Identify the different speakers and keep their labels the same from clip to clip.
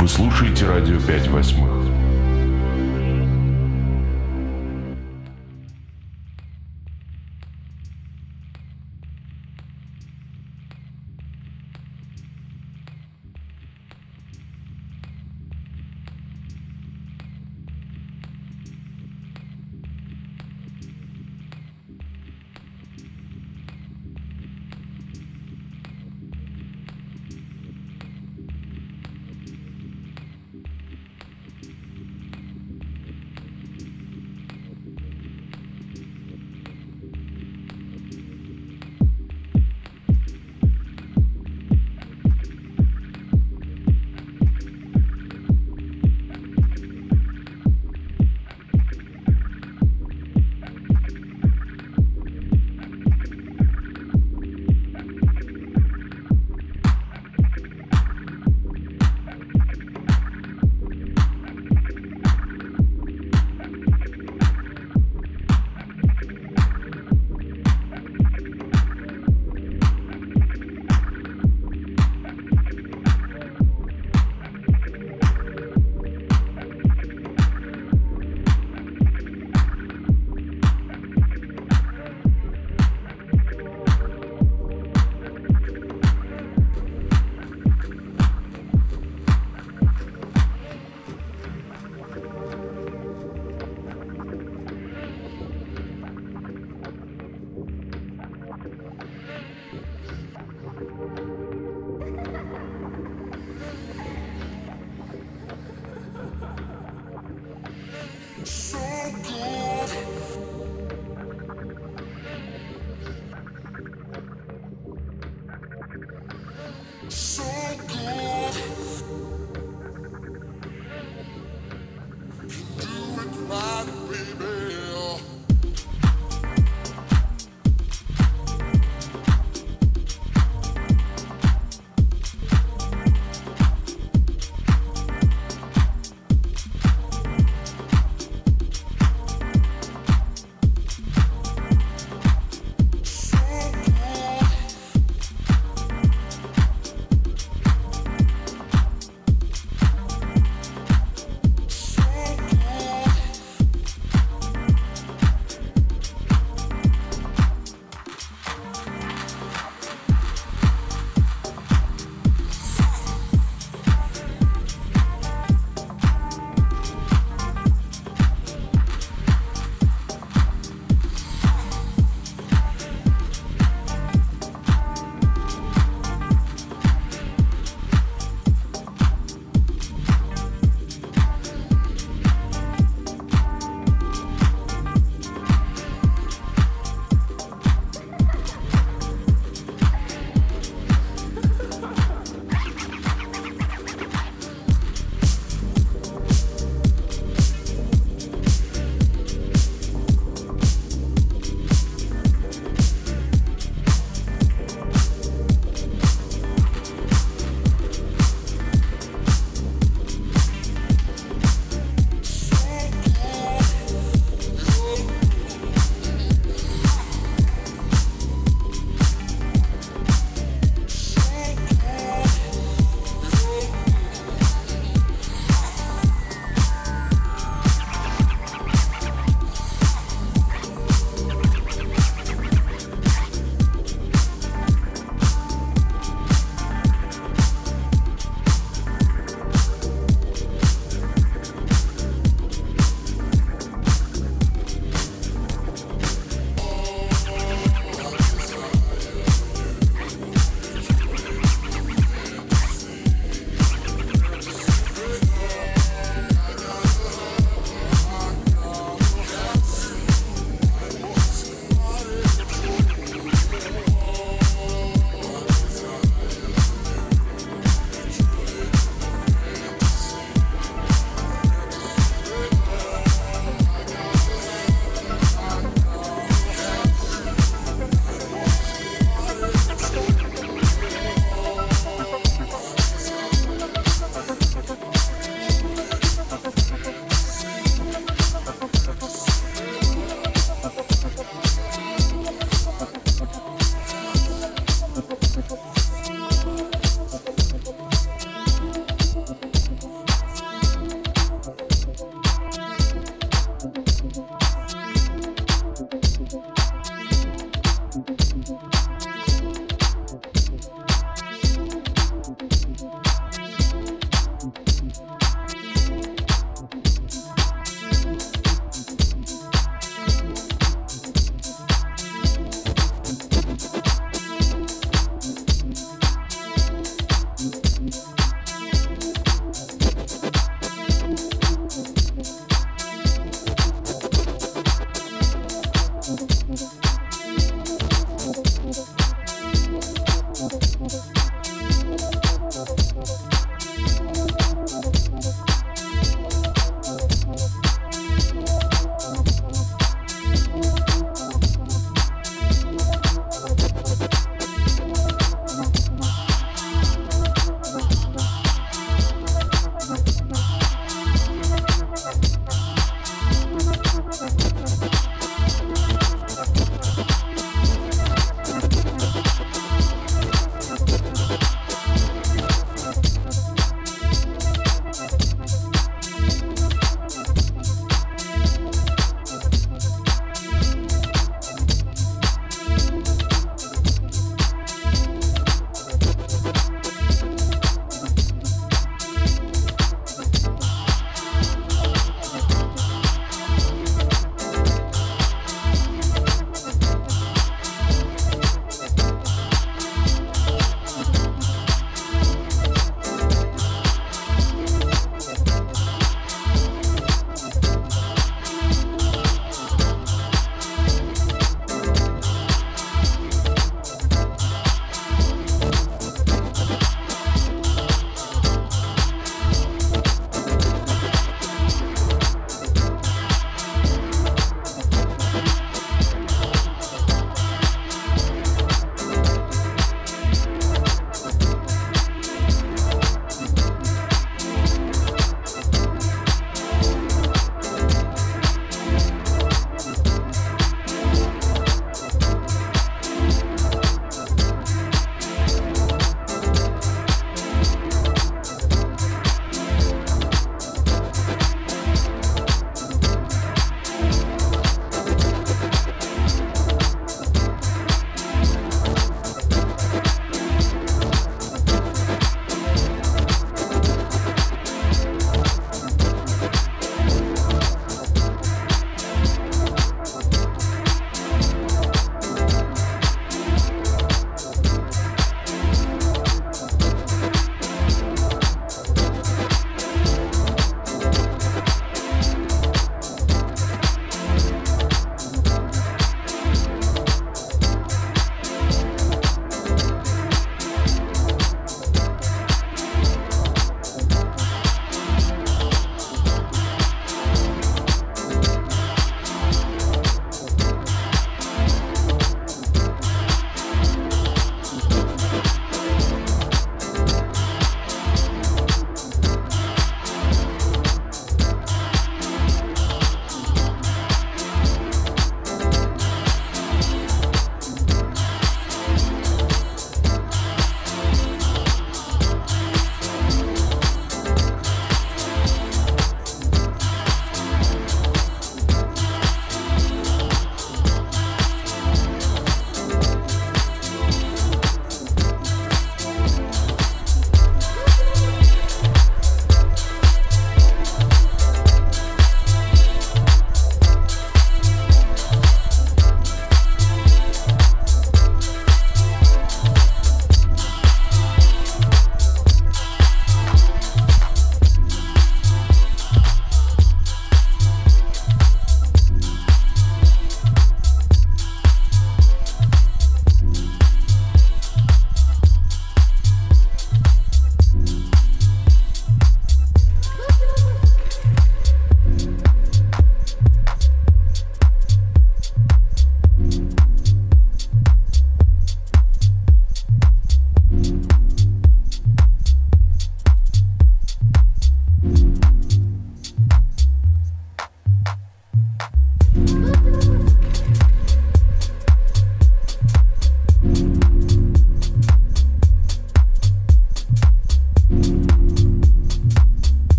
Speaker 1: Вы слушаете радио 5 восьмых.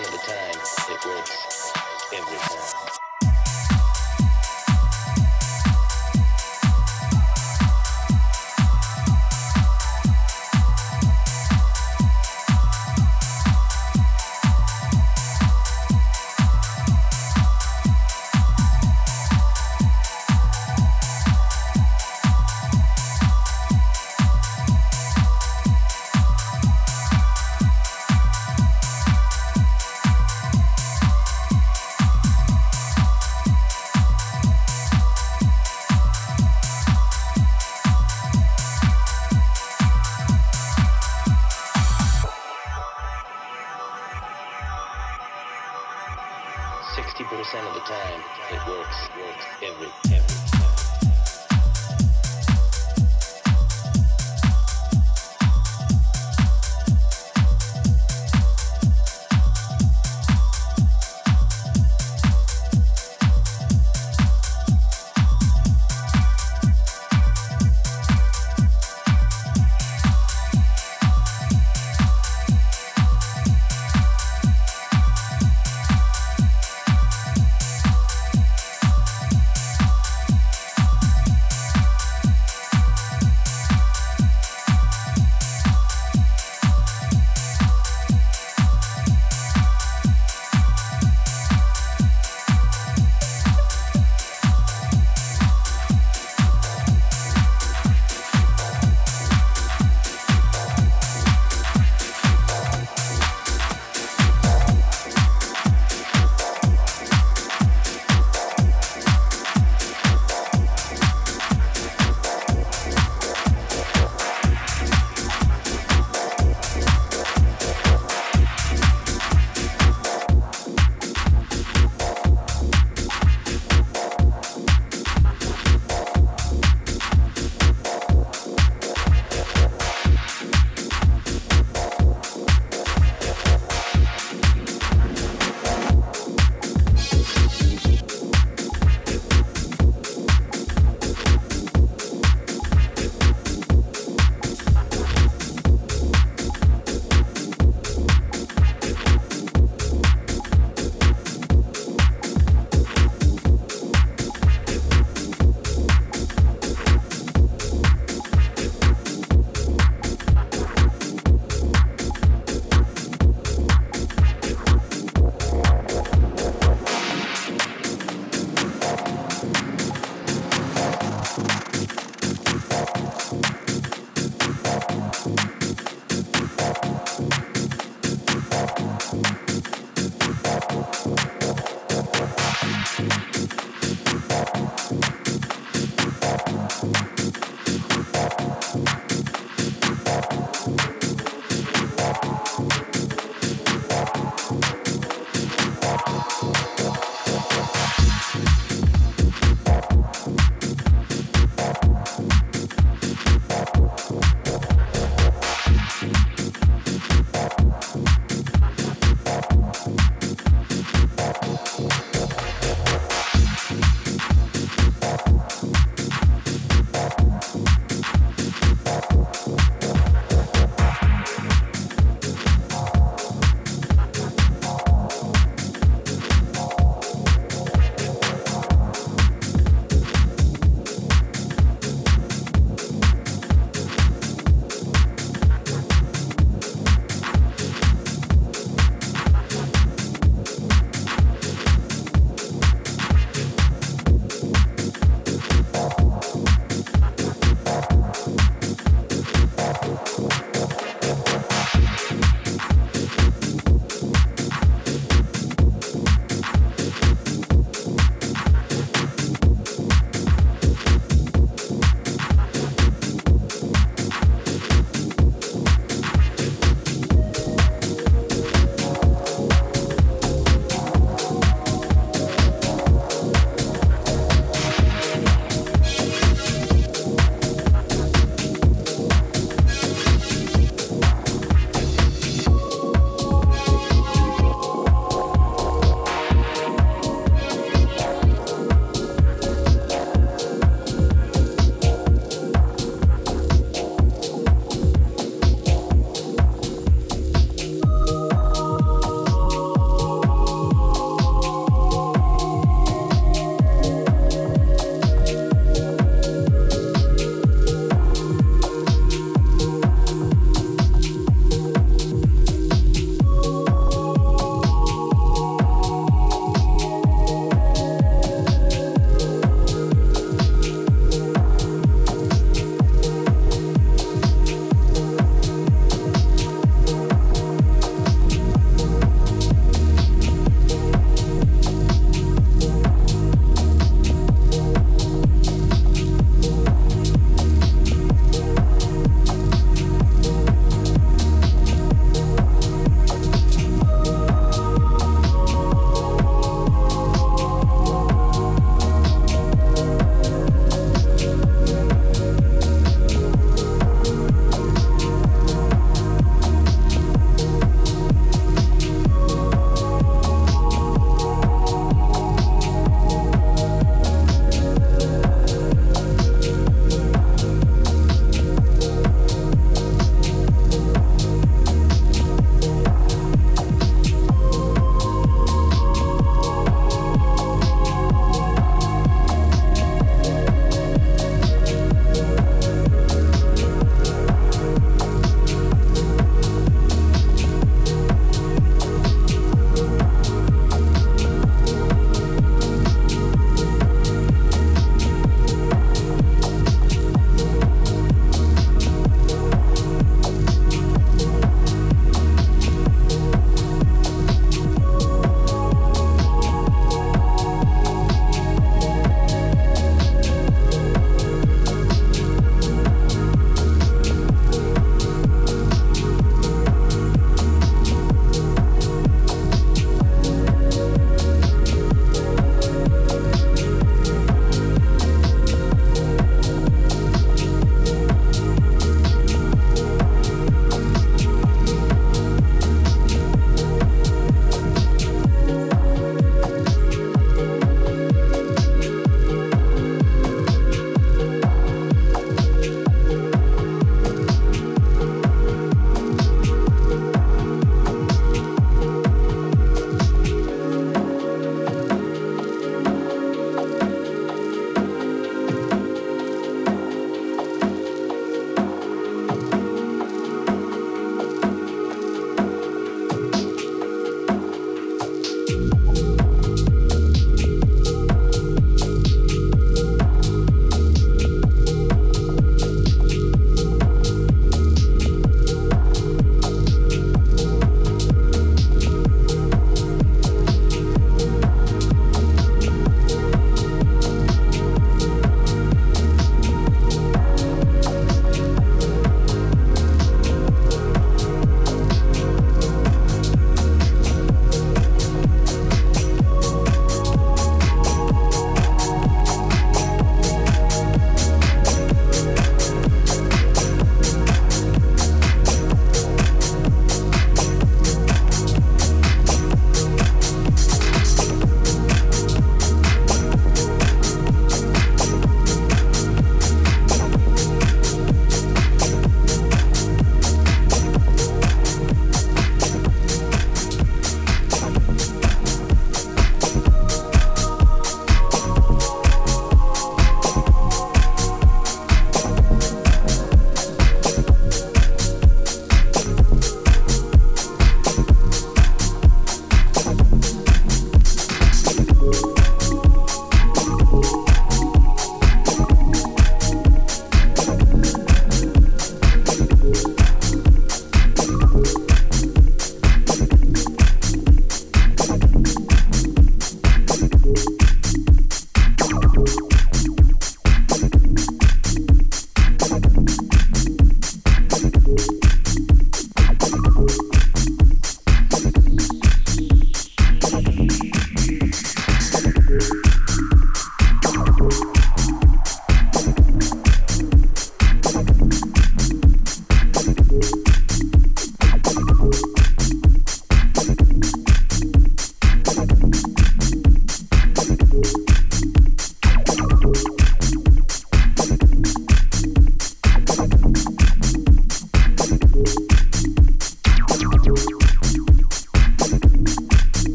Speaker 2: Of the time, it works every time.